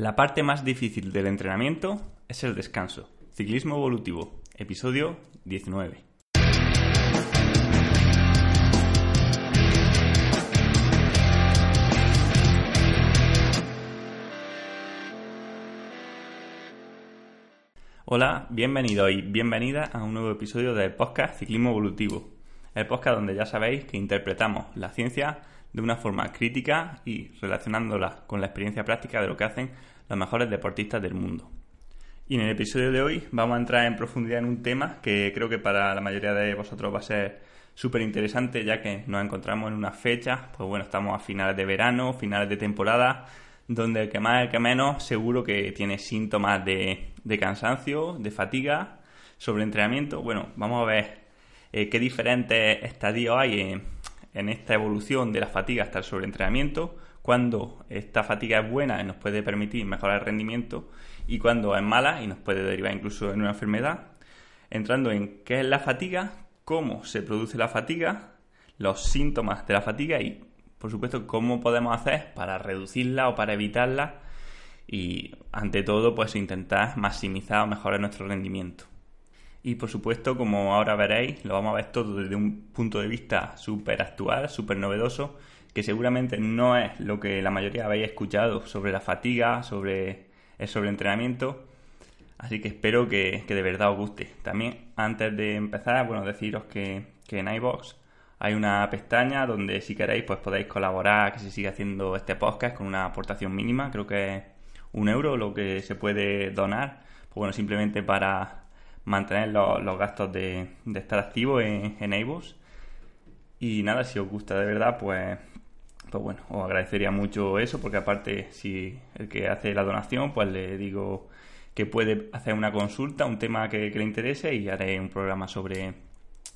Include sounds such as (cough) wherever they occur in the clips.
La parte más difícil del entrenamiento es el descanso. Ciclismo evolutivo, episodio 19. Hola, bienvenido y bienvenida a un nuevo episodio del podcast Ciclismo Evolutivo, el podcast donde ya sabéis que interpretamos la ciencia de una forma crítica y relacionándola con la experiencia práctica de lo que hacen los mejores deportistas del mundo. Y en el episodio de hoy vamos a entrar en profundidad en un tema que creo que para la mayoría de vosotros va a ser súper interesante ya que nos encontramos en una fecha, pues bueno, estamos a finales de verano, finales de temporada, donde el que más, el que menos, seguro que tiene síntomas de, cansancio, de fatiga, sobreentrenamiento. Bueno, vamos a ver eh, qué diferentes estadios hay en, en esta evolución de la fatiga hasta el sobreentrenamiento, cuando esta fatiga es buena y nos puede permitir mejorar el rendimiento y cuando es mala y nos puede derivar incluso en una enfermedad. Entrando en qué es la fatiga, cómo se produce la fatiga, los síntomas de la fatiga y, por supuesto, cómo podemos hacer para reducirla o para evitarla y, ante todo, pues intentar maximizar o mejorar nuestro rendimiento. Y por supuesto, como ahora veréis, lo vamos a ver todo desde un punto de vista súper actual, súper novedoso que seguramente no es lo que la mayoría habéis escuchado sobre la fatiga, sobre el sobreentrenamiento. Así que espero que, de verdad os guste. También, antes de empezar, bueno, deciros que, en iBox hay una pestaña donde si queréis pues podéis colaborar que se siga haciendo este podcast con una aportación mínima, creo que es un euro lo que se puede donar, pues bueno, simplemente para mantener los, gastos de, estar activo en, en. Y nada, si os gusta de verdad, pues pues bueno, os agradecería mucho eso, porque aparte, si el que hace la donación, pues le digo que puede hacer una consulta, un tema que, le interese y haré un programa sobre,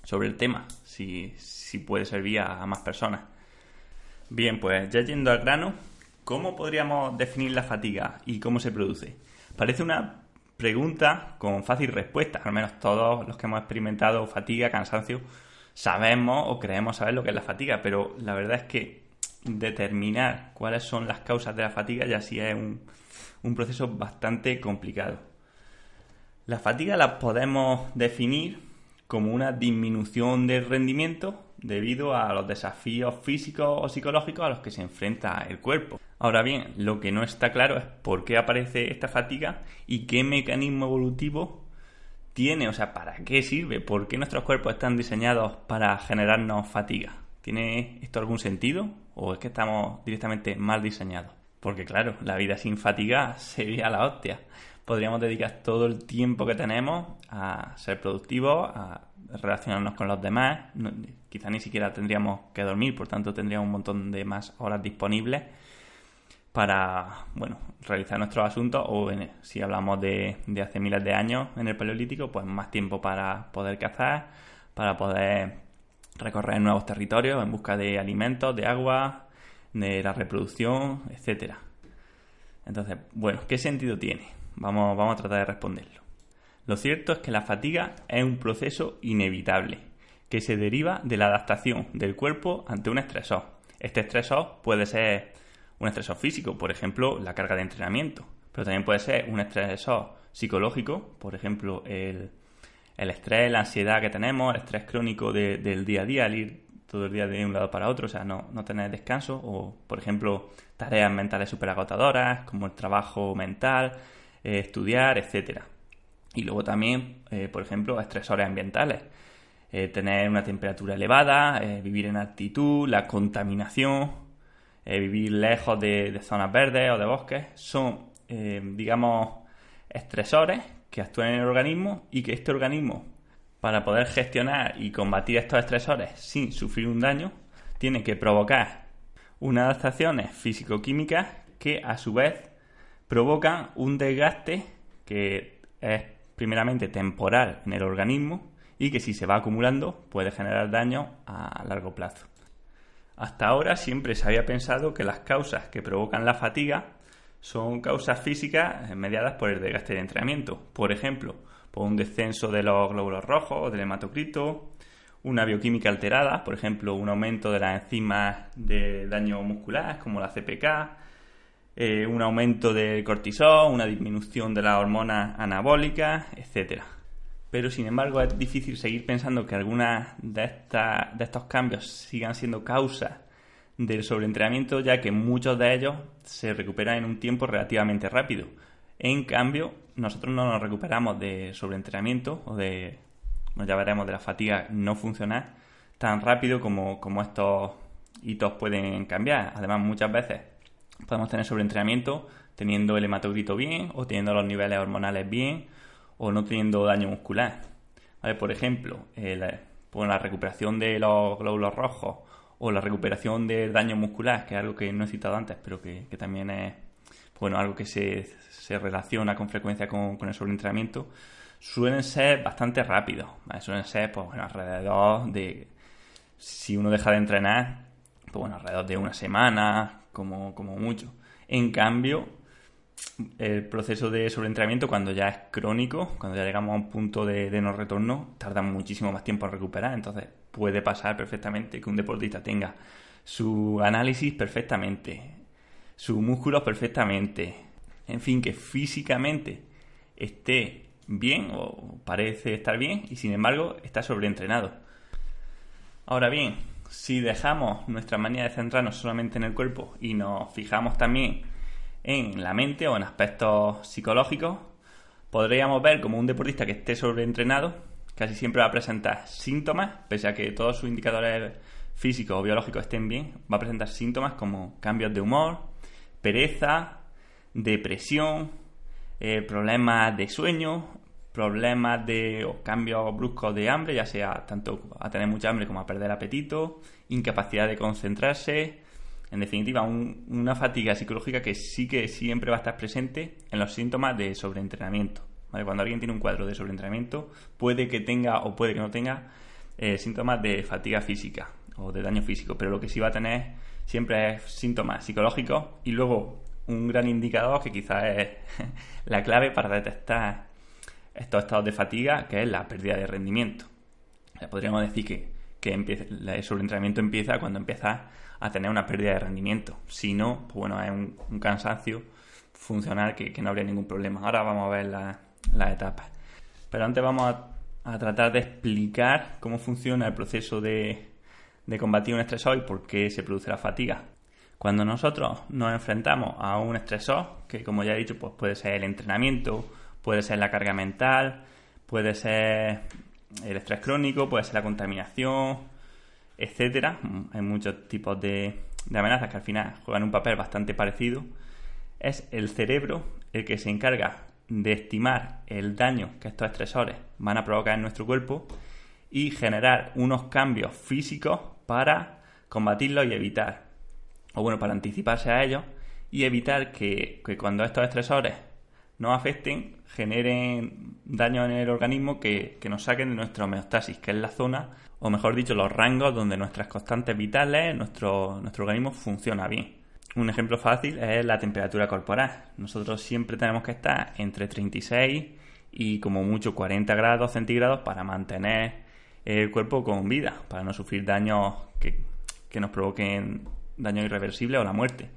sobre el tema, si, si puede servir a, más personas. Bien, pues ya yendo al grano, ¿cómo podríamos definir la fatiga y cómo se produce? Parece una pregunta con fácil respuesta, al menos todos los que hemos experimentado fatiga, cansancio, sabemos o creemos saber lo que es la fatiga, pero la verdad es que determinar cuáles son las causas de la fatiga ya sí es un, un proceso bastante complicado. La fatiga la podemos definir como una disminución del rendimiento debido a los desafíos físicos o psicológicos a los que se enfrenta el cuerpo. Ahora bien, lo que no está claro es por qué aparece esta fatiga y qué mecanismo evolutivo tiene, o sea, para qué sirve, por qué nuestros cuerpos están diseñados para generarnos fatiga. ¿Tiene esto algún sentido? ¿O es que estamos directamente mal diseñados? Porque claro, la vida sin fatiga sería la hostia. Podríamos dedicar todo el tiempo que tenemos a ser productivos, a relacionarnos con los demás. quizá ni siquiera tendríamos que dormir, por tanto tendríamos un montón de más horas disponibles para bueno realizar nuestros asuntos o si hablamos de, de hace miles de años en el paleolítico pues más tiempo para poder cazar para poder recorrer nuevos territorios en busca de alimentos, de agua, de la reproducción, etcétera. Entonces, bueno, ¿qué sentido tiene? Vamos, vamos a tratar de responderlo. Lo cierto es que la fatiga es un proceso inevitable que se deriva de la adaptación del cuerpo ante un estresor. Este estresor puede ser un estresor físico, por ejemplo, la carga de entrenamiento, pero también puede ser un estresor psicológico, por ejemplo, el, el estrés, la ansiedad que tenemos, el estrés crónico del día a día, al ir todo el día de un lado para otro, o sea, no, no tener descanso, o por ejemplo, tareas mentales súper agotadoras, como el trabajo mental, eh, estudiar, etcétera. Y luego también, eh, por ejemplo, estresores ambientales. Eh, tener una temperatura elevada, vivir en altitud, la contaminación, vivir lejos de, zonas verdes o de bosques, son, digamos, estresores que actúan en el organismo y que este organismo, para poder gestionar y combatir estos estresores sin sufrir un daño, tiene que provocar unas adaptaciones físico-químicas que a su vez provocan un desgaste que es primeramente temporal en el organismo y que si se va acumulando puede generar daño a largo plazo. Hasta ahora siempre se había pensado que las causas que provocan la fatiga son causas físicas mediadas por el desgaste de entrenamiento. Por ejemplo, por un descenso de los glóbulos rojos o del hematocrito, una bioquímica alterada, por ejemplo, un aumento de las enzimas de daño muscular, como la CPK, eh, un aumento de cortisol, una disminución de las hormonas anabólicas, etc. Pero sin embargo es difícil seguir pensando que algunas de, estas, de estos cambios sigan siendo causa del sobreentrenamiento, ya que muchos de ellos se recuperan en un tiempo relativamente rápido. En cambio, nosotros no nos recuperamos de sobreentrenamiento o de, ya veremos, de la fatiga no funcionar tan rápido como, como estos hitos pueden cambiar. Además, muchas veces podemos tener sobreentrenamiento teniendo el hematocrito bien o teniendo los niveles hormonales bien o no teniendo daño muscular. Por ejemplo, pues la recuperación de los glóbulos rojos o la recuperación del daño muscular, que es algo que no he citado antes, pero que, también es bueno, algo que se, relaciona con frecuencia con, el sobreentrenamiento, suelen ser bastante rápidos. Suelen ser pues, bueno, alrededor de, si uno deja de entrenar, pues bueno, alrededor de una semana, como, mucho. En cambio, el proceso de sobreentrenamiento, cuando ya es crónico, cuando ya llegamos a un punto de, no retorno, tarda muchísimo más tiempo en recuperar. Entonces, puede pasar perfectamente que un deportista tenga su análisis perfectamente, sus músculos perfectamente, en fin, que físicamente esté bien o parece estar bien y sin embargo está sobreentrenado. Ahora bien, si dejamos nuestra manía de centrarnos solamente en el cuerpo y nos fijamos también en la mente o en aspectos psicológicos, podríamos ver como un deportista que esté sobreentrenado casi siempre va a presentar síntomas, pese a que todos sus indicadores físicos o biológicos estén bien, va a presentar síntomas como cambios de humor, pereza, depresión, eh, problemas de sueño, problemas de cambios bruscos de hambre, ya sea tanto a tener mucha hambre como a perder apetito, incapacidad de concentrarse, en definitiva, una fatiga psicológica que sí que siempre va a estar presente en los síntomas de sobreentrenamiento. Cuando alguien tiene un cuadro de sobreentrenamiento, puede que tenga o puede que no tenga eh, síntomas de fatiga física o de daño físico, pero lo que sí va a tener siempre es síntomas psicológicos y luego un gran indicador que quizás es (laughs) la clave para detectar estos estados de fatiga, que es la pérdida de rendimiento. podríamos decir que, que el sobreentrenamiento empieza cuando empiezas a tener una pérdida de rendimiento. Si no, pues bueno, es un, cansancio funcional que, no habría ningún problema. Ahora vamos a ver las etapas. Pero antes vamos a, tratar de explicar cómo funciona el proceso de, de combatir un estresor y por qué se produce la fatiga. Cuando nosotros nos enfrentamos a un estresor, que como ya he dicho, pues puede ser el entrenamiento, Puede ser la carga mental, puede ser el estrés crónico, puede ser la contaminación, etcétera. Hay muchos tipos de, amenazas que al final juegan un papel bastante parecido. Es el cerebro el que se encarga de estimar el daño que estos estresores van a provocar en nuestro cuerpo y generar unos cambios físicos para combatirlos y evitar, o bueno, para anticiparse a ellos y evitar que, que cuando estos estresores nos afecten, generen daño en el organismo que, nos saquen de nuestra homeostasis, que es la zona, o mejor dicho, los rangos donde nuestras constantes vitales, nuestro, nuestro organismo funciona bien. Un ejemplo fácil es la temperatura corporal. Nosotros siempre tenemos que estar entre 36 y como mucho 40 grados centígrados para mantener el cuerpo con vida, para no sufrir daños que, que nos provoquen daño irreversible o la muerte.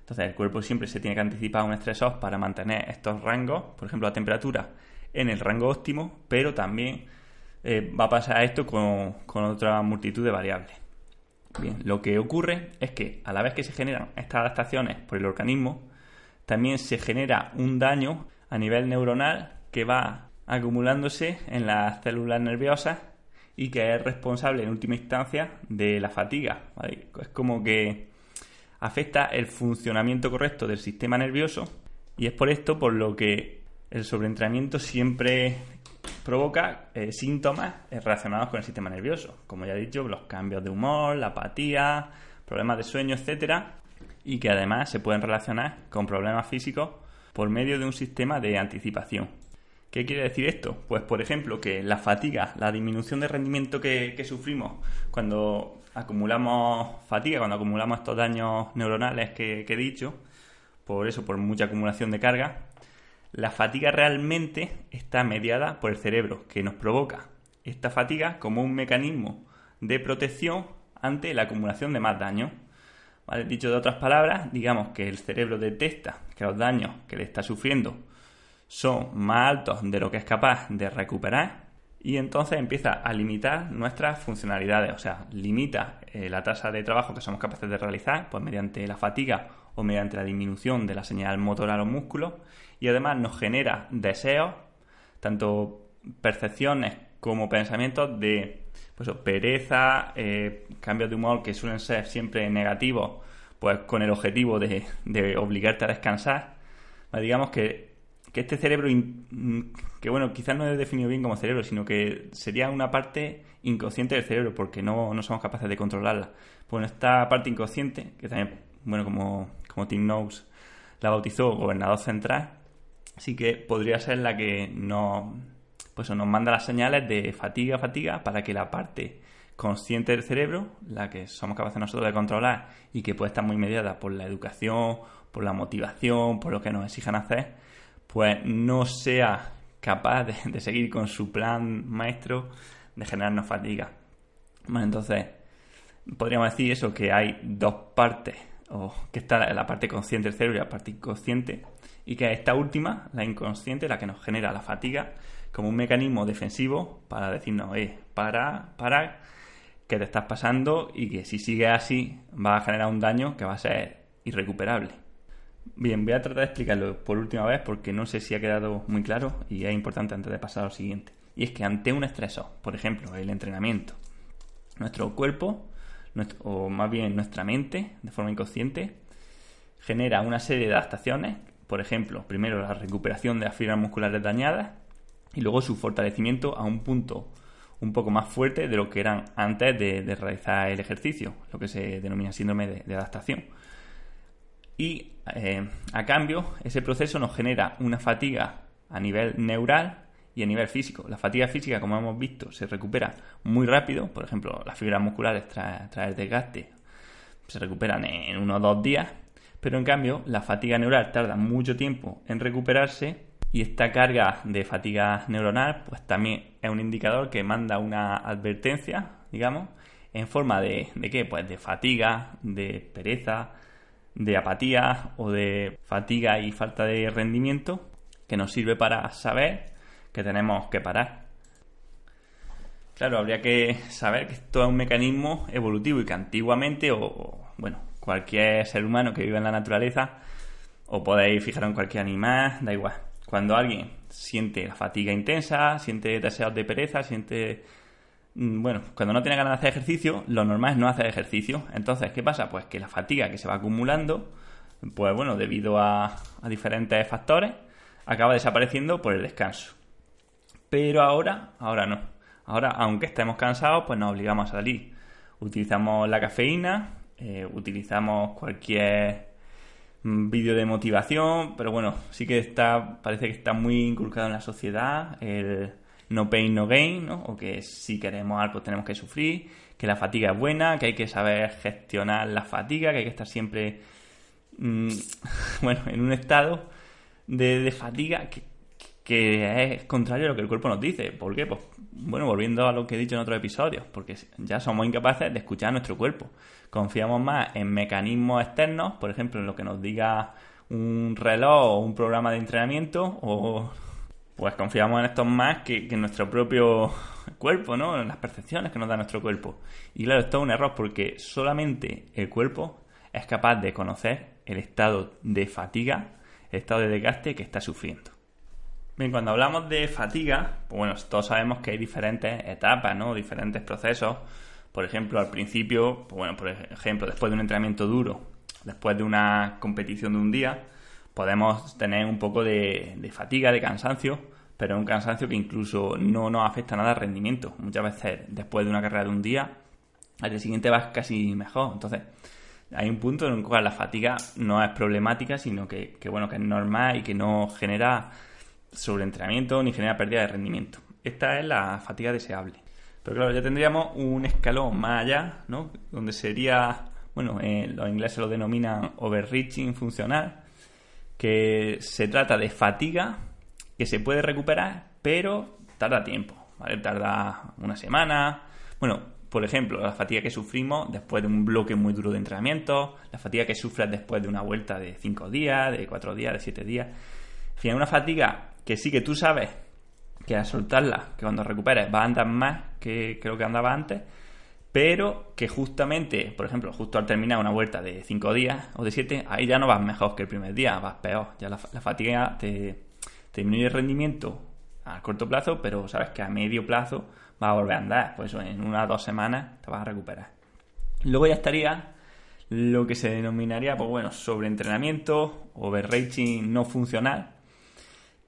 Entonces el cuerpo siempre se tiene que anticipar a un estresor para mantener estos rangos, por ejemplo la temperatura, en el rango óptimo, pero también eh, va a pasar esto con, otra multitud de variables. Lo que ocurre es que a la vez que se generan estas adaptaciones por el organismo, también se genera un daño a nivel neuronal que va acumulándose en las células nerviosas y que es responsable en última instancia de la fatiga. Es como que afecta el funcionamiento correcto del sistema nervioso y es por esto por lo que el sobreentrenamiento siempre provoca eh, síntomas eh, relacionados con el sistema nervioso, como ya he dicho, los cambios de humor, la apatía, problemas de sueño, etcétera, y que además se pueden relacionar con problemas físicos por medio de un sistema de anticipación. ¿Qué quiere decir esto? Pues, por ejemplo, que la fatiga, la disminución de rendimiento que, que sufrimos cuando acumulamos fatiga, cuando acumulamos estos daños neuronales que, he dicho, por eso, por mucha acumulación de carga, la fatiga realmente está mediada por el cerebro, que nos provoca esta fatiga como un mecanismo de protección ante la acumulación de más daño. Dicho de otras palabras, digamos que el cerebro detecta que los daños que le está sufriendo son más altos de lo que es capaz de recuperar y entonces empieza a limitar nuestras funcionalidades, o sea, limita eh, la tasa de trabajo que somos capaces de realizar pues mediante la fatiga o mediante la disminución de la señal motor a los músculos y además nos genera deseos, tanto percepciones como pensamientos de pues, pereza, eh, cambios de humor que suelen ser siempre negativos, pues con el objetivo de, obligarte a descansar. digamos que, este cerebro, que bueno, quizás no es definido bien como cerebro, sino que sería una parte inconsciente del cerebro, porque no, somos capaces de controlarla. Bueno, esta parte inconsciente, que también, bueno, como, como Tim Knows la bautizó gobernador central, sí que podría ser la que nos pues nos manda las señales de fatiga, fatiga, para que la parte consciente del cerebro, la que somos capaces nosotros de controlar y que puede estar muy mediada por la educación, por la motivación, por lo que nos exijan hacer, pues no sea capaz de, seguir con su plan maestro de generarnos fatiga. Bueno, entonces, podríamos decir eso, que hay dos partes, o que está la parte consciente del cerebro y la parte inconsciente, y que esta última, la inconsciente, la que nos genera la fatiga, como un mecanismo defensivo para decirnos, eh, para, para, que te estás pasando y que si sigue así va a generar un daño que va a ser irrecuperable. Bien, voy a tratar de explicarlo por última vez porque no sé si ha quedado muy claro y es importante antes de pasar a lo siguiente. Y es que ante un estresor, por ejemplo, el entrenamiento, nuestro cuerpo, o más bien nuestra mente, de forma inconsciente, genera una serie de adaptaciones. Por ejemplo, primero la recuperación de las fibras musculares dañadas, y luego su fortalecimiento a un punto un poco más fuerte de lo que eran antes de, realizar el ejercicio, lo que se denomina síndrome de, adaptación. Y eh, a cambio, ese proceso nos genera una fatiga a nivel neural y a nivel físico. La fatiga física, como hemos visto, se recupera muy rápido. Por ejemplo, las fibras musculares tras, el desgaste se recuperan en unos dos días. Pero en cambio, la fatiga neural tarda mucho tiempo en recuperarse y esta carga de fatiga neuronal, pues también es un indicador que manda una advertencia, digamos, en forma de, ¿de qué? Pues de fatiga, de pereza, de apatía o de fatiga y falta de rendimiento, que nos sirve para saber que tenemos que parar. Claro, habría que saber que esto es un mecanismo evolutivo y que antiguamente, o bueno, cualquier ser humano que vive en la naturaleza, o podéis fijar en cualquier animal, da igual, cuando alguien siente la fatiga intensa, siente deseos de pereza, siente... Mm, bueno, cuando no tiene ganas de hacer ejercicio, lo normal es no hacer ejercicio. Entonces, ¿qué pasa? Pues que la fatiga que se va acumulando, pues bueno, debido a, diferentes factores, acaba desapareciendo por el descanso. Pero ahora, ahora no. Ahora, aunque estemos cansados, pues nos obligamos a salir. Utilizamos la cafeína, eh, utilizamos cualquier vídeo de motivación, pero bueno, sí que está, parece que está muy inculcado en la sociedad el no pain, no gain, ¿no? O que si queremos algo tenemos que sufrir, que la fatiga es buena, que hay que saber gestionar la fatiga, que hay que estar siempre, mm, (laughs) bueno, en un estado de, fatiga que, que es contrario a lo que el cuerpo nos dice. ¿Por qué? Pues, bueno, volviendo a lo que he dicho en otros episodios, porque ya somos incapaces de escuchar a nuestro cuerpo. Confiamos más en mecanismos externos, por ejemplo, en lo que nos diga un reloj o un programa de entrenamiento, o pues confiamos en estos más que, en nuestro propio cuerpo, ¿no? En las percepciones que nos da nuestro cuerpo. Y claro, esto es un error porque solamente el cuerpo es capaz de conocer el estado de fatiga, el estado de desgaste que está sufriendo. Bien, cuando hablamos de fatiga, pues bueno, todos sabemos que hay diferentes etapas, ¿no? Diferentes procesos por ejemplo, al principio, pues bueno, por ejemplo, después de un entrenamiento duro, después de una competición de un día, podemos tener un poco de, fatiga, de cansancio, pero un cansancio que incluso no nos afecta nada al rendimiento. Muchas veces, después de una carrera de un día, al día siguiente vas casi mejor. Entonces, hay un punto en el cual la fatiga no es problemática, sino que, que, bueno, que es normal y que no genera sobreentrenamiento ni genera pérdida de rendimiento. Esta es la fatiga deseable. Pero claro, ya tendríamos un escalón más allá, ¿no? Donde sería, bueno, eh, los ingleses lo denominan overreaching funcional, que se trata de fatiga que se puede recuperar, pero tarda tiempo, ¿vale? Tarda una semana. Bueno, por ejemplo, la fatiga que sufrimos después de un bloque muy duro de entrenamiento, la fatiga que sufres después de una vuelta de 5 días, de 4 días, de 7 días. En fin, una fatiga que sí que tú sabes que al soltarla, que cuando recuperes va a andar más que, que lo que andaba antes, pero que justamente, por ejemplo, justo al terminar una vuelta de 5 días o de 7, ahí ya no vas mejor que el primer día, vas peor. Ya la, fatiga te, disminuye el rendimiento a corto plazo, pero sabes que a medio plazo vas a volver a andar. Pues en unas dos semanas te vas a recuperar. Luego ya estaría lo que se denominaría, pues bueno, sobreentrenamiento, overreaching no funcional,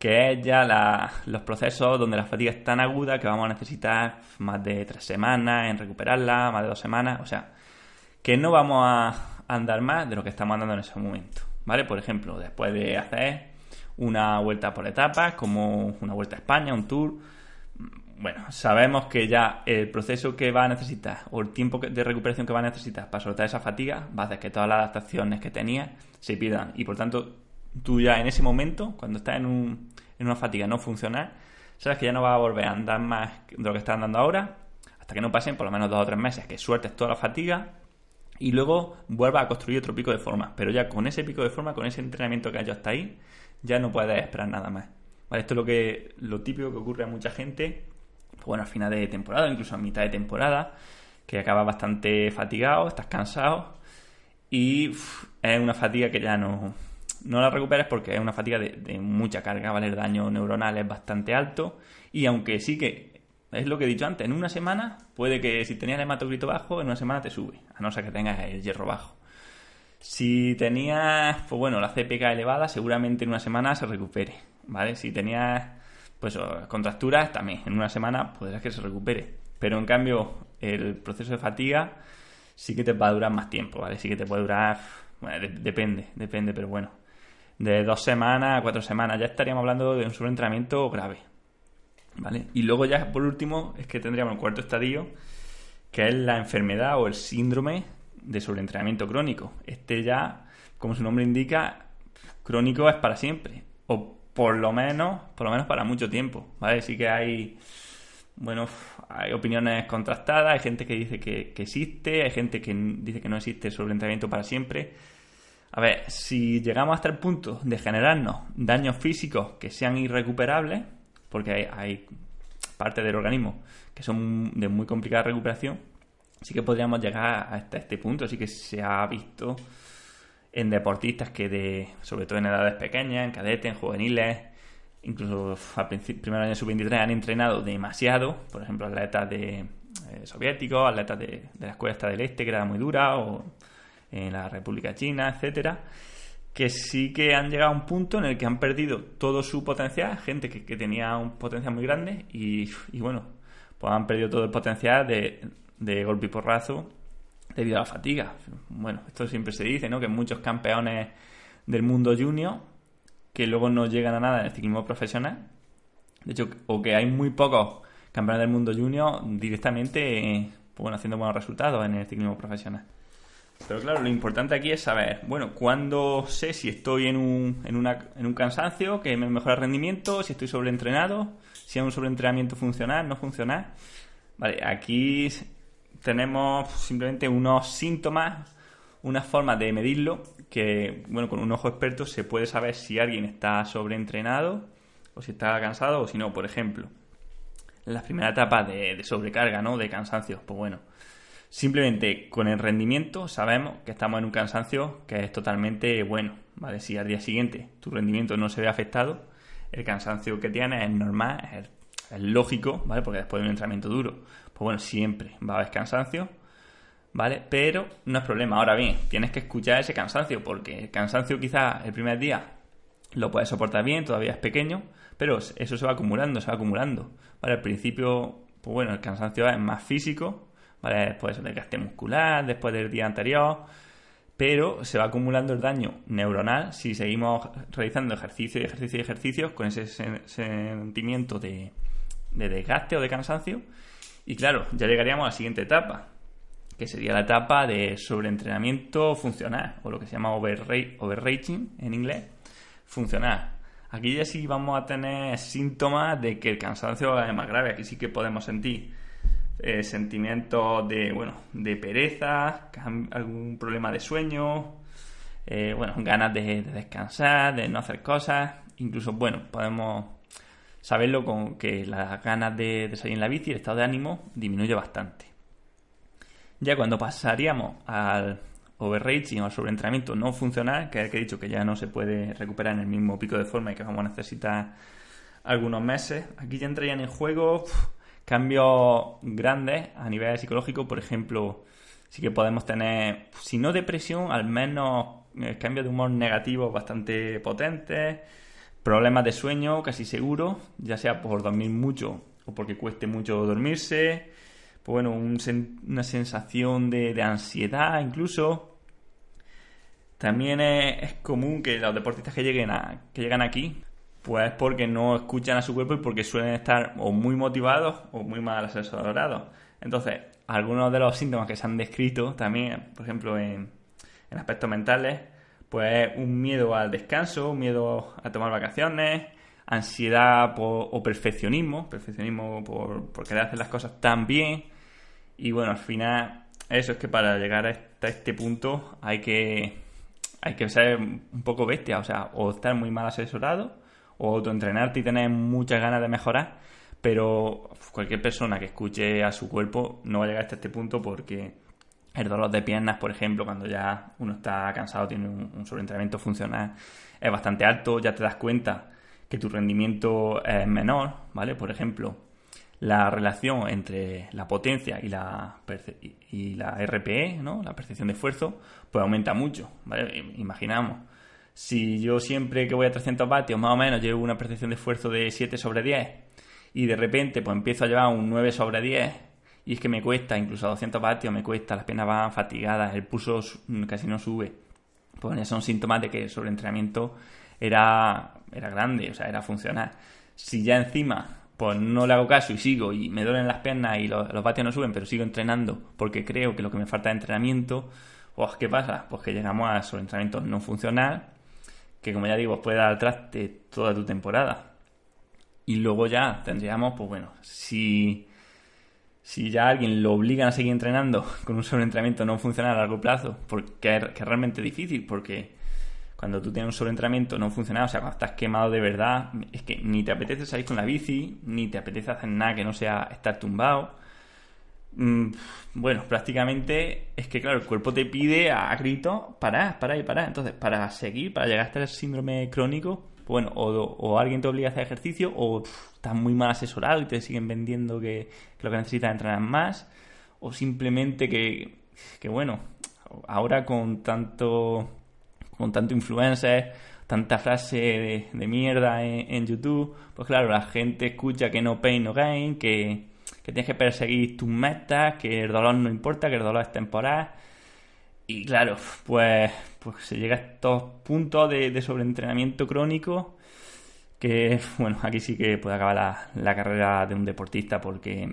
que es ya los procesos donde la fatiga es tan aguda que vamos a necesitar más de tres semanas en recuperarla, más de dos semanas, o sea, que no vamos a andar más de lo que estamos andando en ese momento, ¿vale? Por ejemplo, después de hacer una vuelta por etapas, como una vuelta a España, un tour, bueno, sabemos que ya el proceso que va a necesitar o el tiempo de recuperación que va a necesitar para soltar esa fatiga va a hacer que todas las adaptaciones que tenía se pierdan y por tanto tú ya en ese momento, cuando estás en, un, en una fatiga no funcional, sabes que ya no vas a volver a andar más de lo que estás andando ahora, hasta que no pasen por lo menos dos o tres meses, que sueltes toda la fatiga y luego vuelvas a construir otro pico de forma. Pero ya con ese pico de forma, con ese entrenamiento que has hecho hasta ahí, ya no puedes esperar nada más. esto es lo, que, lo típico que ocurre a mucha gente, pues bueno, al final de temporada, incluso a mitad de temporada, que acabas bastante fatigado, estás cansado y es una fatiga que ya no, no la recuperes porque es una fatiga de, mucha carga, ¿vale? El daño neuronal es bastante alto y aunque sí que es lo que he dicho antes, en una semana puede que si tenías hematocrito bajo, en una semana te sube, a no ser que tengas el hierro bajo. Si tenías, pues bueno, la CPK elevada, seguramente en una semana se recupere, ¿vale? Si tenías, pues contracturas, también en una semana podrás que se recupere. Pero en cambio, el proceso de fatiga sí que te va a durar más tiempo, ¿vale? Sí que te puede durar, bueno, depende, depende, pero bueno, de dos semanas a cuatro semanas. Ya estaríamos hablando de un sobreentrenamiento grave. ¿Vale? Y luego ya por último es que tendríamos el cuarto estadio, que es la enfermedad o el síndrome de sobreentrenamiento crónico. Este ya, como su nombre indica, crónico es para siempre. O por lo menos, por lo menos para mucho tiempo. ¿Vale? Sí que hay. Bueno, hay opiniones contrastadas, hay gente que dice que, que existe, hay gente que dice que no existe sobreentrenamiento para siempre. A ver, si llegamos hasta el punto de generarnos daños físicos que sean irrecuperables, porque hay, hay partes del organismo que son de muy complicada recuperación, sí que podríamos llegar hasta este punto. Sí que se ha visto en deportistas que, de, sobre todo en edades pequeñas, en cadetes, en juveniles, incluso al primer año sub-23 han entrenado demasiado, por ejemplo, atletas de, eh, soviéticos, atletas de, de la escuela del este, que era muy dura, o en la República China, etcétera, que sí que han llegado a un punto en el que han perdido todo su potencial, gente que, tenía un potencial muy grande y, bueno, pues han perdido todo el potencial de, de golpe y porrazo debido a la fatiga. Bueno, esto siempre se dice, ¿no? Que muchos campeones del mundo junior que luego no llegan a nada en el ciclismo profesional. De hecho, o que hay muy pocos campeones del mundo junior directamente, pues bueno, haciendo buenos resultados en el ciclismo profesional. Pero claro, lo importante aquí es saber, bueno, cuándo sé si estoy en un, en, una, en un cansancio que me mejora el rendimiento, si estoy sobreentrenado, si es un sobreentrenamiento funcional, no funcional. Vale, aquí tenemos simplemente unos síntomas, una forma de medirlo que, bueno, con un ojo experto se puede saber si alguien está sobreentrenado o si está cansado o si no, por ejemplo. En la primera etapa de, de sobrecarga, ¿no? De cansancio, pues bueno, Simplemente con el rendimiento sabemos que estamos en un cansancio que es totalmente bueno, ¿vale? Si al día siguiente tu rendimiento no se ve afectado, el cansancio que tienes es normal, es, lógico, ¿vale? Porque después de un entrenamiento duro, pues bueno, siempre va a haber cansancio, ¿vale? Pero no es problema. Ahora bien, tienes que escuchar ese cansancio, porque el cansancio quizás el primer día lo puedes soportar bien, todavía es pequeño, pero eso se va acumulando, se va acumulando, ¿vale? Al principio, pues bueno, el cansancio es más físico, ¿vale? Después del gasto muscular, después del día anterior, pero se va acumulando el daño neuronal si seguimos realizando ejercicio y ejercicio y ejercicios con ese sentimiento de, desgaste o de cansancio. Y claro, ya llegaríamos a la siguiente etapa, que sería la etapa de sobreentrenamiento funcional, o lo que se llama overrating en inglés, funcional. Aquí ya sí vamos a tener síntomas de que el cansancio es más grave, aquí sí que podemos sentir eh, sentimientos de, bueno, de pereza, algún problema de sueño, eh, bueno, ganas de, descansar, de no hacer cosas, incluso, bueno, podemos saberlo con que las ganas de, salir en la bici, el estado de ánimo disminuye bastante. Ya cuando pasaríamos al overreaching o al sobreentrenamiento no funcional, que es el que he dicho que ya no se puede recuperar en el mismo pico de forma y que vamos a necesitar algunos meses, aquí ya entrarían en juego cambios grandes a nivel psicológico, por ejemplo, sí que podemos tener, si no depresión, al menos eh, cambios de humor negativos bastante potentes, problemas de sueño casi seguro, ya sea por dormir mucho o porque cueste mucho dormirse, pues bueno, una sensación de, ansiedad incluso. También es, es, común que los deportistas que lleguen a, que llegan aquí pues porque no escuchan a su cuerpo y porque suelen estar o muy motivados o muy mal asesorados. Entonces, algunos de los síntomas que se han descrito también, por ejemplo, en, aspectos mentales, pues un miedo al descanso, un miedo a tomar vacaciones, ansiedad o perfeccionismo, perfeccionismo por, por, querer hacer las cosas tan bien. Y bueno, al final, eso es que para llegar hasta este punto hay que, hay que ser un poco bestia, o sea, o estar muy mal asesorado o autoentrenarte y tener muchas ganas de mejorar, pero cualquier persona que escuche a su cuerpo no va a llegar hasta este punto porque el dolor de piernas, por ejemplo, cuando ya uno está cansado, tiene un, sobreentrenamiento funcional, es bastante alto, ya te das cuenta que tu rendimiento es menor, ¿vale? Por ejemplo, la relación entre la potencia y la, y la RPE, ¿no? La percepción de esfuerzo, pues aumenta mucho, ¿vale? Imaginamos si yo siempre que voy a 300 vatios más o menos llevo una percepción de esfuerzo de 7 sobre 10 y de repente pues empiezo a llevar un 9 sobre 10 y es que me cuesta, incluso a 200 vatios me cuesta, las piernas van fatigadas, el pulso casi no sube, pues son síntomas de que el sobreentrenamiento era, era grande, o sea, era funcional. Si ya encima pues no le hago caso y sigo y me duelen las piernas y los, los vatios no suben, pero sigo entrenando porque creo que lo que me falta es entrenamiento, pues ¿qué pasa? Pues que llegamos a sobreentrenamiento no funcional que como ya digo, puede dar al traste toda tu temporada. Y luego ya tendríamos, pues bueno, si, si ya alguien lo obligan a seguir entrenando (laughs) con un sobreentrenamiento no funciona a largo plazo, porque es, que es realmente difícil, porque cuando tú tienes un sobreentrenamiento no funciona, o sea, cuando estás quemado de verdad, es que ni te apetece salir con la bici, ni te apetece hacer nada que no sea estar tumbado. Mm, bueno, prácticamente es que, claro, el cuerpo te pide a grito parar, parar y parar. Entonces, para seguir, para llegar hasta el síndrome crónico, bueno, o, alguien te obliga a hacer ejercicio, o estás muy mal asesorado y te siguen vendiendo que, lo que necesitas es entrenar más, o simplemente que, que bueno, ahora con tanto, con tanto influencer, tanta frase de, mierda en, en, YouTube, pues claro, la gente escucha que no pain, no gain, que tienes que perseguir tus metas, que el dolor no importa, que el dolor es temporal. Y claro, pues, pues se llega a estos puntos de, sobreentrenamiento crónico que, bueno, aquí sí que puede acabar la, la carrera de un deportista porque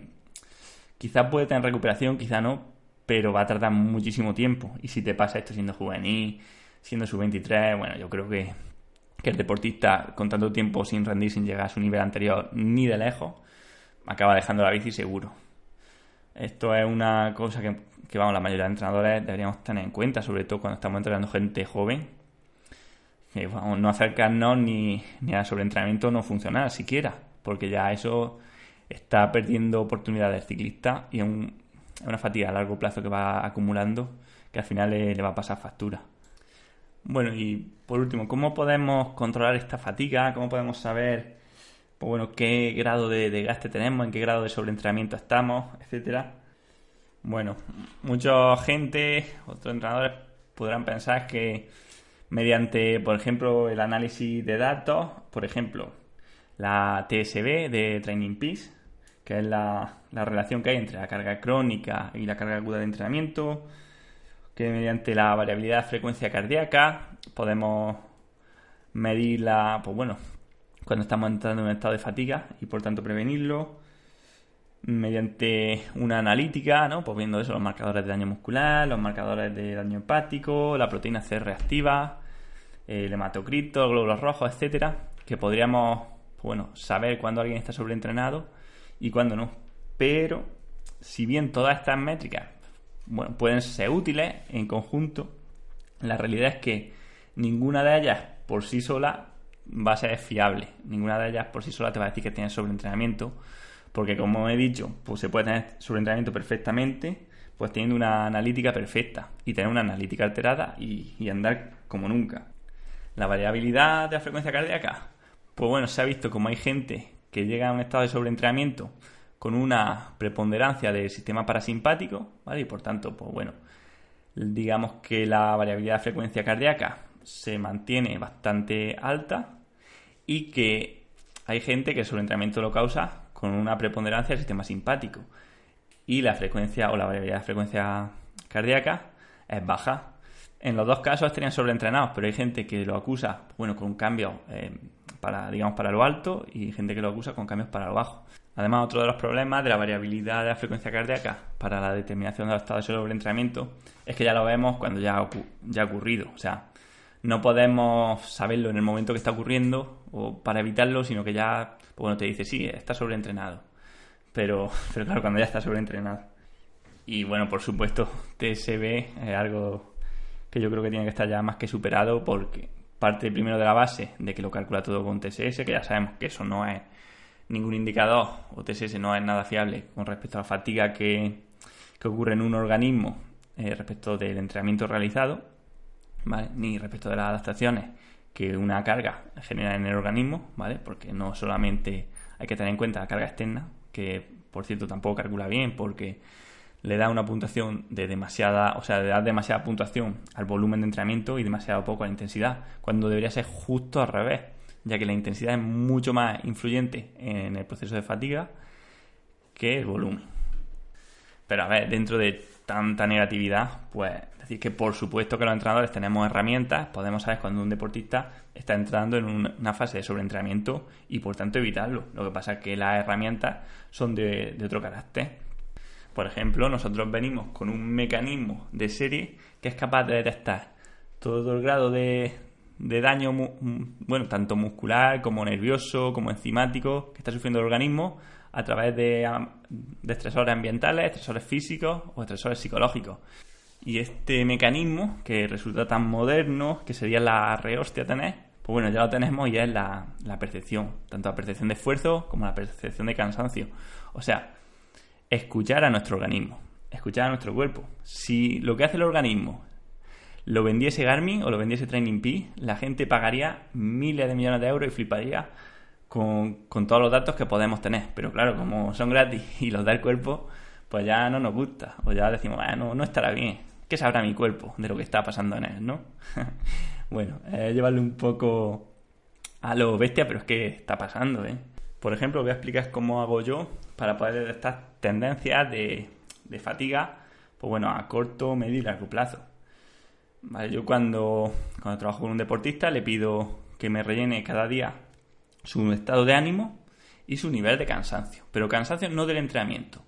quizás puede tener recuperación, quizá no, pero va a tardar muchísimo tiempo. Y si te pasa esto siendo juvenil, siendo sub-23, bueno, yo creo que, que el deportista con tanto tiempo sin rendir, sin llegar a su nivel anterior ni de lejos, acaba dejando la bici seguro. Esto es una cosa que, vamos, la mayoría de entrenadores deberíamos tener en cuenta, sobre todo cuando estamos entrenando gente joven. Que vamos, no acercarnos ni, ni al sobreentrenamiento no funcional siquiera, porque ya eso está perdiendo oportunidades del ciclista y es, una fatiga a largo plazo que va acumulando que al final le va a pasar factura. Bueno, y por último, ¿cómo podemos controlar esta fatiga? ¿Cómo podemos saber pues bueno, qué grado de, gaste tenemos, en qué grado de sobreentrenamiento estamos, etcétera. Bueno, mucha gente, otros entrenadores podrán pensar que mediante, por ejemplo, el análisis de datos, por ejemplo, la TSB de Training Peace, que es la, la relación que hay entre la carga crónica y la carga aguda de entrenamiento, que mediante la variabilidad de frecuencia cardíaca podemos medir la, pues bueno, cuando estamos entrando en un estado de fatiga y por tanto prevenirlo mediante una analítica, ¿no? Pues viendo eso, los marcadores de daño muscular, los marcadores de daño hepático, la proteína C reactiva, el hematocrito, glóbulos rojos, etcétera, que podríamos, pues bueno, saber cuándo alguien está sobreentrenado y cuándo no. Pero si bien todas estas métricas pueden ser útiles en conjunto, la realidad es que ninguna de ellas por sí sola va a ser fiable. Ninguna de ellas por sí sola te va a decir que tienes sobreentrenamiento, porque como he dicho, pues se puede tener sobreentrenamiento perfectamente, pues teniendo una analítica perfecta y tener una analítica alterada y, y andar como nunca. La variabilidad de la frecuencia cardíaca, pues bueno, se ha visto como hay gente que llega a un estado de sobreentrenamiento con una preponderancia del sistema parasimpático, ¿vale? Y por tanto, pues bueno, digamos que la variabilidad de frecuencia cardíaca se mantiene bastante alta y que hay gente que el sobreentrenamiento lo causa con una preponderancia del sistema simpático y la frecuencia o la variabilidad de frecuencia cardíaca es baja. En los dos casos estarían sobreentrenados, pero hay gente que lo acusa, bueno, con cambios eh, para, digamos, para lo alto y gente que lo acusa con cambios para lo bajo. Además, otro de los problemas de la variabilidad de la frecuencia cardíaca para la determinación de los estados de sobreentrenamiento es que ya lo vemos cuando ya, ha ocurrido. O sea, no podemos saberlo en el momento que está ocurriendo o para evitarlo, sino que ya, pues bueno, te dice, sí, está sobreentrenado. Pero, (laughs) pero claro, cuando ya está sobreentrenado. Y bueno, por supuesto, TSB es algo que yo creo que tiene que estar ya más que superado porque parte primero de la base de que lo calcula todo con TSS, que ya sabemos que eso no es ningún indicador o TSS no es nada fiable con respecto a la fatiga que, ocurre en un organismo eh, respecto del entrenamiento realizado, ¿vale? ni respecto de las adaptaciones que una carga genera en el organismo, ¿vale? porque no solamente hay que tener en cuenta la carga externa, que por cierto tampoco calcula bien porque le da una puntuación de demasiada, o sea, le da demasiada puntuación al volumen de entrenamiento y demasiado poco a la intensidad, cuando debería ser justo al revés ya que la intensidad es mucho más influyente en el proceso de fatiga que el volumen. Pero a ver, dentro de tanta negatividad, pues decir que por supuesto que los entrenadores tenemos herramientas, podemos saber cuando un deportista está entrando en una fase de sobreentrenamiento y por tanto evitarlo. Lo que pasa es que las herramientas son de, otro carácter. Por ejemplo, nosotros venimos con un mecanismo de serie que es capaz de detectar todo el grado de, daño, bueno, tanto muscular como nervioso, como enzimático, que está sufriendo el organismo a través de estresores ambientales, estresores físicos o estresores psicológicos. Y este mecanismo, que resulta tan moderno, que sería la rehostia tener, pues bueno, ya lo tenemos y es la, la percepción, tanto la percepción de esfuerzo como la percepción de cansancio. O sea, escuchar a nuestro organismo, escuchar a nuestro cuerpo. Si lo que hace el organismo lo vendiese Garmin o lo vendiese Training Peaks, la gente pagaría miles de millones de euros y fliparía con, todos los datos que podemos tener. Pero claro, como son gratis y los da el cuerpo, pues ya no nos gusta. O ya decimos, bueno, no, estará bien. ¿Qué sabrá mi cuerpo de lo que está pasando en él, no? (laughs) bueno, llevarle un poco a lo bestia, pero es que está pasando, ¿eh? Por ejemplo, voy a explicar cómo hago yo para poder detectar tendencias de, de fatiga, pues bueno, a corto, medio y largo plazo yo cuando, cuando trabajo con un deportista le pido que me rellene cada día su estado de ánimo y su nivel de cansancio. Pero cansancio no del entrenamiento,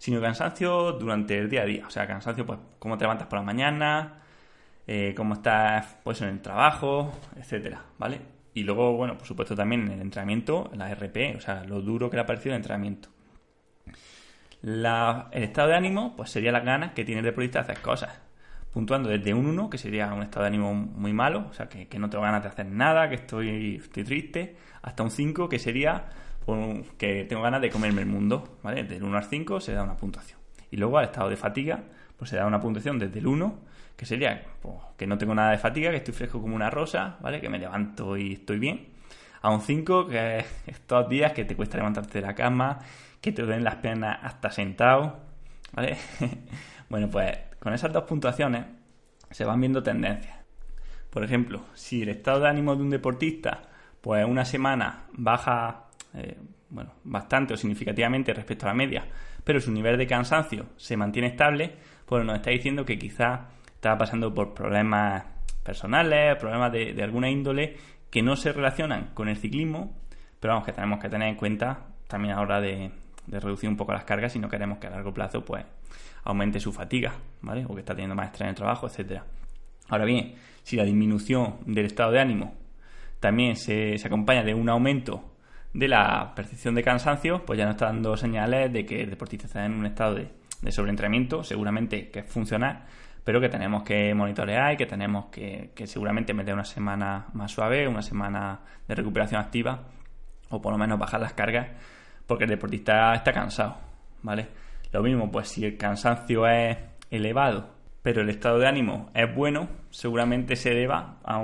sino cansancio durante el día a día. O sea, cansancio, pues, cómo te levantas por la mañana, eh, cómo estás pues, en el trabajo, etcétera, ¿vale? Y luego, bueno, por supuesto también en el entrenamiento, la RP, o sea, lo duro que le ha parecido el entrenamiento. el estado de ánimo, pues sería las ganas que tiene el deportista de hacer cosas puntuando desde un 1, que sería un estado de ánimo muy malo, o sea, que, no tengo ganas de hacer nada, que estoy, estoy triste, hasta un 5, que sería que tengo ganas de comerme el mundo, ¿vale? Del 1 al 5 se da una puntuación. Y luego al estado de fatiga, pues se da una puntuación desde el 1, que sería pues, que no tengo nada de fatiga, que estoy fresco como una rosa, ¿vale? Que me levanto y estoy bien. A un 5, que es (laughs) estos días que te cuesta levantarte de la cama, que te duelen las piernas hasta sentado, ¿vale? (laughs) bueno, pues con esas dos puntuaciones se van viendo tendencias. Por ejemplo, si el estado de ánimo de un deportista, pues una semana baja eh, bueno, bastante o significativamente respecto a la media, pero su nivel de cansancio se mantiene estable, pues nos está diciendo que quizá está pasando por problemas personales, problemas de, alguna índole que no se relacionan con el ciclismo, pero vamos, que tenemos que tener en cuenta también a la hora de, de reducir un poco las cargas si no queremos que a largo plazo pues aumente su fatiga, ¿vale? O que está teniendo más estrés en el trabajo, etcétera. Ahora bien, si la disminución del estado de ánimo también se, acompaña de un aumento de la percepción de cansancio, pues ya nos está dando señales de que el deportista está en un estado de, sobreentrenamiento, seguramente que es funcional, pero que tenemos que monitorear y que tenemos que, seguramente meter una semana más suave, una semana de recuperación activa, o por lo menos bajar las cargas, porque el deportista está cansado, ¿vale? Lo mismo, pues si el cansancio es elevado, pero el estado de ánimo es bueno, seguramente se deba a,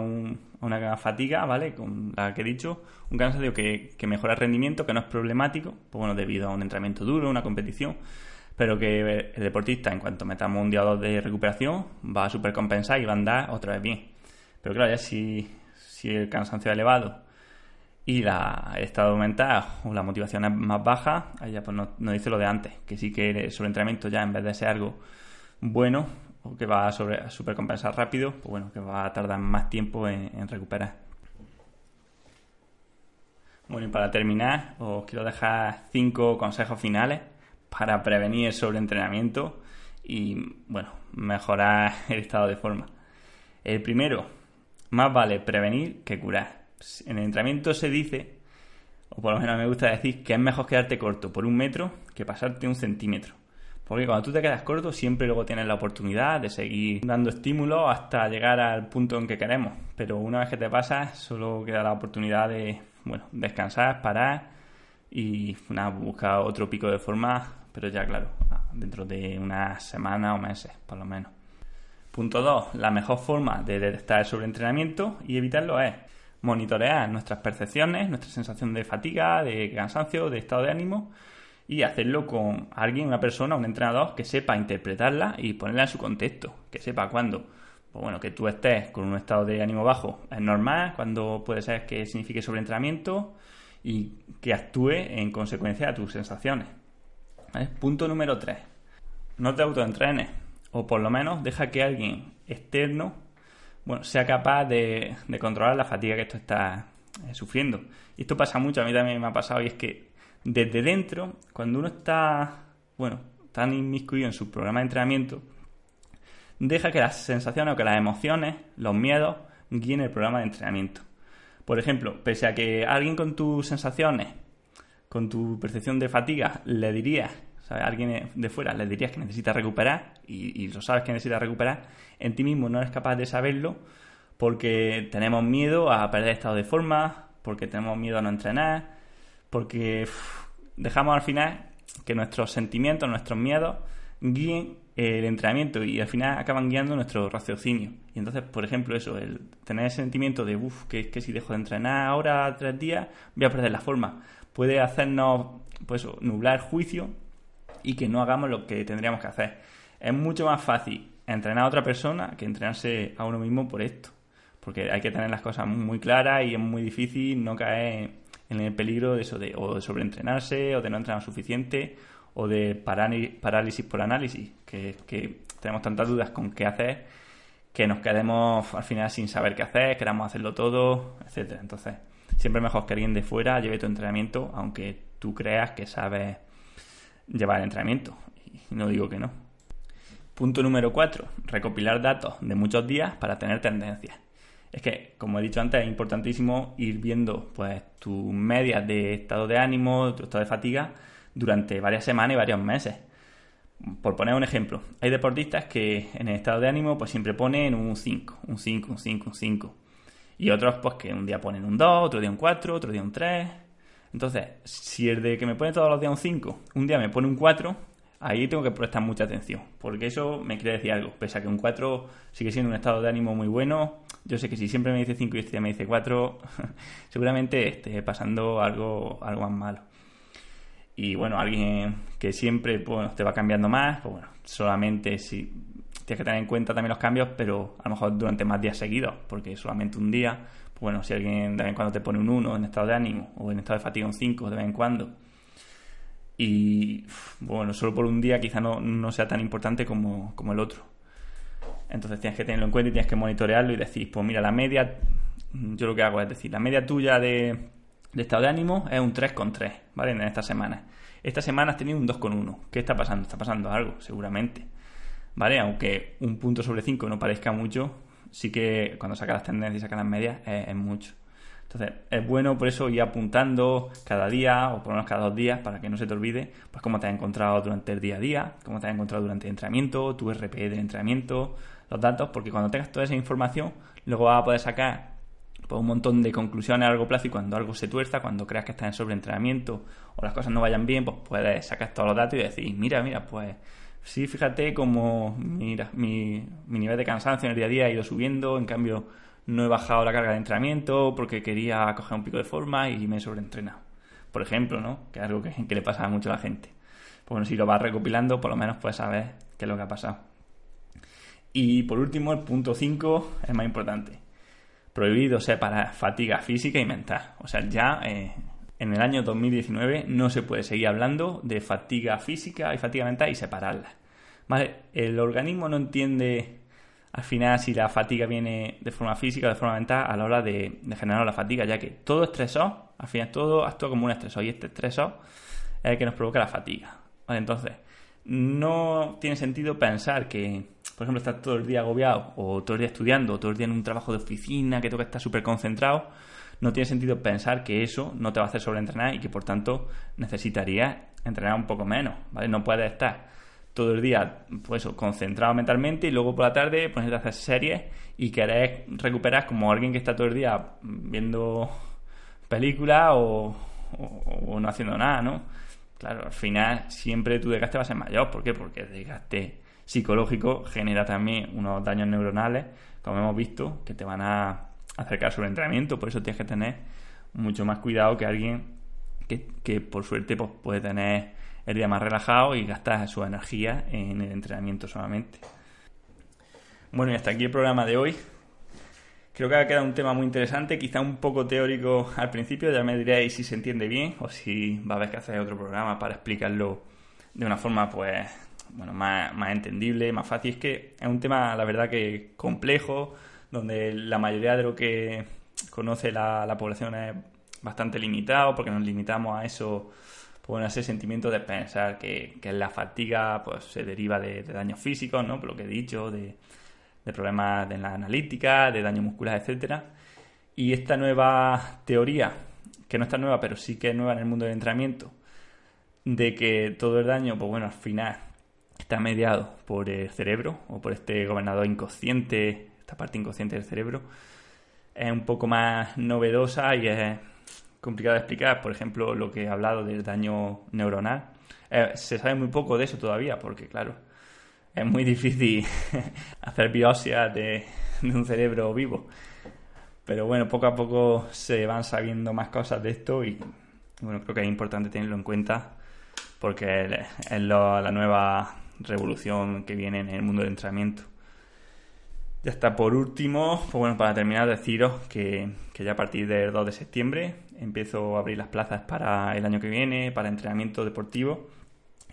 una fatiga, ¿vale? Con la que he dicho, un cansancio que, que mejora el rendimiento, que no es problemático, pues bueno, debido a un entrenamiento duro, una competición, pero que el deportista, en cuanto metamos un día o dos de recuperación, va a supercompensar y va a andar otra vez bien. Pero claro, ya si, si el cansancio es elevado y la, el estado mental o la motivación es más baja, ya pues nos, dice lo de antes, que sí que el sobreentrenamiento ya en vez de ser algo bueno o que va a, supercompensar rápido, pues bueno, que va a tardar más tiempo en, en recuperar. Bueno, y para terminar, os quiero dejar cinco consejos finales para prevenir el sobreentrenamiento y, bueno, mejorar (laughs) el estado de forma. El primero, más vale prevenir que curar. En el entrenamiento se dice, o por lo menos me gusta decir, que es mejor quedarte corto por un metro que pasarte un centímetro. Porque cuando tú te quedas corto, siempre luego tienes la oportunidad de seguir dando estímulos hasta llegar al punto en que queremos. Pero una vez que te pasas, solo queda la oportunidad de, bueno, descansar, parar y buscar otro pico de forma pero ya claro, dentro de unas semanas o meses, por lo menos. Punto 2. La mejor forma de detectar el sobreentrenamiento y evitarlo es monitorear nuestras percepciones, nuestra sensación de fatiga, de cansancio, de estado de ánimo y hacerlo con alguien, una persona, un entrenador que sepa interpretarla y ponerla en su contexto, que sepa cuándo, pues bueno, que tú estés con un estado de ánimo bajo es normal, cuando puede ser que signifique sobreentrenamiento y que actúe en consecuencia a tus sensaciones. Punto número 3. No te autoentrenes. O por lo menos deja que alguien externo bueno, sea capaz de, controlar la fatiga que esto está eh, sufriendo. Y esto pasa mucho, a mí también me ha pasado, y es que desde dentro, cuando uno está, bueno, tan inmiscuido en su programa de entrenamiento, deja que las sensaciones o que las emociones, los miedos, guíen el programa de entrenamiento. Por ejemplo, pese a que alguien con tus sensaciones, con tu percepción de fatiga, le dirías alguien de fuera le dirías que necesita recuperar y, lo sabes que necesita recuperar, en ti mismo no eres capaz de saberlo porque tenemos miedo a perder estado de forma, porque tenemos miedo a no entrenar, porque dejamos al final que nuestros sentimientos, nuestros miedos guíen el entrenamiento y al final acaban guiando nuestro raciocinio. Y entonces, por ejemplo, eso, el tener ese sentimiento de, uff, que, que si dejo de entrenar ahora tres días, voy a perder la forma, puede hacernos, pues, nublar juicio y que no hagamos lo que tendríamos que hacer. Es mucho más fácil entrenar a otra persona que entrenarse a uno mismo por esto. Porque hay que tener las cosas muy claras y es muy difícil no caer en el peligro de eso de o de sobreentrenarse o de no entrenar suficiente o de parálisis por análisis, que, que tenemos tantas dudas con qué hacer que nos quedemos al final sin saber qué hacer, queramos hacerlo todo, etcétera. Entonces, siempre mejor que alguien de fuera lleve tu entrenamiento, aunque tú creas que sabes llevar el entrenamiento. Y no digo que no. Punto número 4. Recopilar datos de muchos días para tener tendencias. Es que, como he dicho antes, es importantísimo ir viendo pues tus medias de estado de ánimo, tu estado de fatiga durante varias semanas y varios meses. Por poner un ejemplo, hay deportistas que en el estado de ánimo pues siempre ponen un 5, un 5, un 5, un 5. Y otros pues que un día ponen un 2, otro día un 4, otro día un 3, entonces, si el de que me pone todos los días un 5, un día me pone un 4, ahí tengo que prestar mucha atención, porque eso me quiere decir algo. Pese a que un 4 sigue siendo un estado de ánimo muy bueno, yo sé que si siempre me dice 5 y este me dice 4, (laughs) seguramente esté pasando algo, algo más malo. Y bueno, alguien que siempre pues, te va cambiando más, pues bueno, solamente si tienes que tener en cuenta también los cambios, pero a lo mejor durante más días seguidos, porque solamente un día bueno, si alguien de vez en cuando te pone un 1 en estado de ánimo o en estado de fatiga un 5 de vez en cuando, y bueno, solo por un día quizá no, sea tan importante como, el otro. Entonces tienes que tenerlo en cuenta y tienes que monitorearlo y decir, pues mira, la media, yo lo que hago es decir, la media tuya de, estado de ánimo es un 3,3, ¿vale? En esta semana. Esta semana has tenido un 2,1. ¿Qué está pasando? Está pasando algo, seguramente. ¿Vale? Aunque un punto sobre 5 no parezca mucho, sí que cuando saca las tendencias y saca las medias es, mucho. Entonces, es bueno por eso ir apuntando cada día o por lo menos cada dos días para que no se te olvide pues cómo te has encontrado durante el día a día, cómo te has encontrado durante el entrenamiento, tu RPE del entrenamiento, los datos, porque cuando tengas toda esa información, luego vas a poder sacar pues, un montón de conclusiones a largo plazo y cuando algo se tuerza, cuando creas que estás en sobreentrenamiento o las cosas no vayan bien, pues puedes sacar todos los datos y decir, mira, mira, pues sí, fíjate como mira, mi, mi nivel de cansancio en el día a día ha ido subiendo, en cambio no he bajado la carga de entrenamiento porque quería coger un pico de forma y me he sobreentrenado. Por ejemplo, ¿no? Que es algo que, le pasa mucho a la gente. Pues bueno, si lo vas recopilando, por lo menos puedes saber qué es lo que ha pasado. Y por último, el punto 5 es más importante. Prohibido separar fatiga física y mental. O sea, ya eh, en el año 2019 no se puede seguir hablando de fatiga física y fatiga mental y separarlas. El organismo no entiende al final si la fatiga viene de forma física o de forma mental a la hora de, generar la fatiga, ya que todo estresor, al final todo actúa como un estresor y este estresor es el que nos provoca la fatiga. Entonces, no tiene sentido pensar que, por ejemplo, estás todo el día agobiado o todo el día estudiando o todo el día en un trabajo de oficina que toca estar súper concentrado, no tiene sentido pensar que eso no te va a hacer sobreentrenar y que por tanto necesitarías entrenar un poco menos, ¿vale? No puedes estar todo el día, pues concentrado mentalmente y luego por la tarde ponerte a hacer series y querés recuperar como alguien que está todo el día viendo películas o, no haciendo nada, ¿no? Claro, al final siempre tu desgaste va a ser mayor. ¿Por qué? Porque el desgaste psicológico genera también unos daños neuronales, como hemos visto, que te van a acercar sobre entrenamiento. Por eso tienes que tener mucho más cuidado que alguien que, que por suerte pues, puede tener el día más relajado y gastas su energía en el entrenamiento solamente. Bueno, y hasta aquí el programa de hoy. Creo que ha quedado un tema muy interesante, quizá un poco teórico al principio, ya me diréis si se entiende bien o si va a haber que hacer otro programa para explicarlo de una forma pues bueno, más, más entendible, más fácil. Es que es un tema, la verdad, que complejo, donde la mayoría de lo que conoce la, la población es bastante limitado, porque nos limitamos a eso pueden ese sentimiento de pensar que, la fatiga pues, se deriva de, daños físicos, ¿no? Por lo que he dicho, de, problemas en la analítica, de daño muscular, etcétera. Y esta nueva teoría, que no está nueva, pero sí que es nueva en el mundo del entrenamiento, de que todo el daño, pues bueno, al final está mediado por el cerebro o por este gobernador inconsciente, esta parte inconsciente del cerebro, es un poco más novedosa y es complicado de explicar, por ejemplo, lo que he hablado del daño neuronal. Eh, se sabe muy poco de eso todavía, porque claro, es muy difícil (laughs) hacer biopsia de, un cerebro vivo. Pero bueno, poco a poco se van sabiendo más cosas de esto y bueno, creo que es importante tenerlo en cuenta porque es la nueva revolución que viene en el mundo del entrenamiento. Ya está, por último, pues bueno, para terminar, deciros que, que, ya a partir del 2 de septiembre empiezo a abrir las plazas para el año que viene, para entrenamiento deportivo.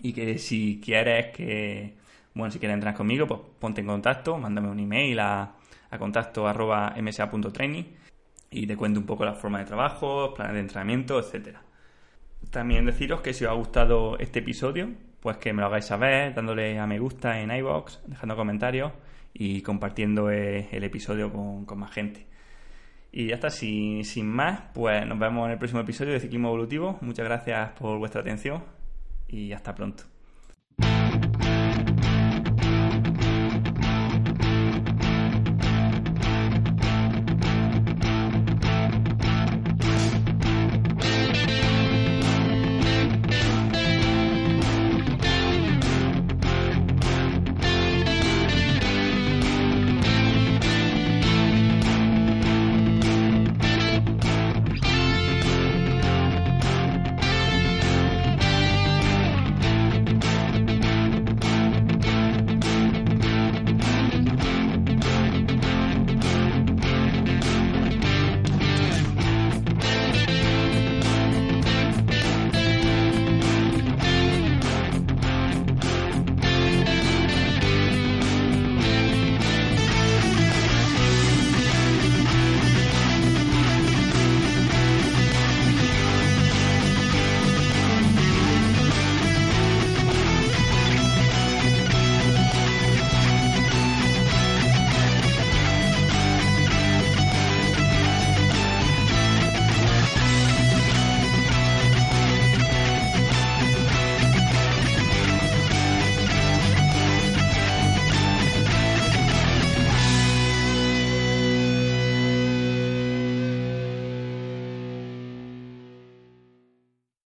Y que si quieres que, bueno, si quieres entrar conmigo, pues ponte en contacto, mándame un email a, a contacto y te cuento un poco la forma de trabajo, planes de entrenamiento, etcétera. También deciros que si os ha gustado este episodio, pues que me lo hagáis saber, dándole a me gusta en iBox, dejando comentarios y compartiendo eh, el episodio con, más gente. Y ya está, sin, sin más, pues nos vemos en el próximo episodio de Ciclismo Evolutivo. Muchas gracias por vuestra atención y hasta pronto.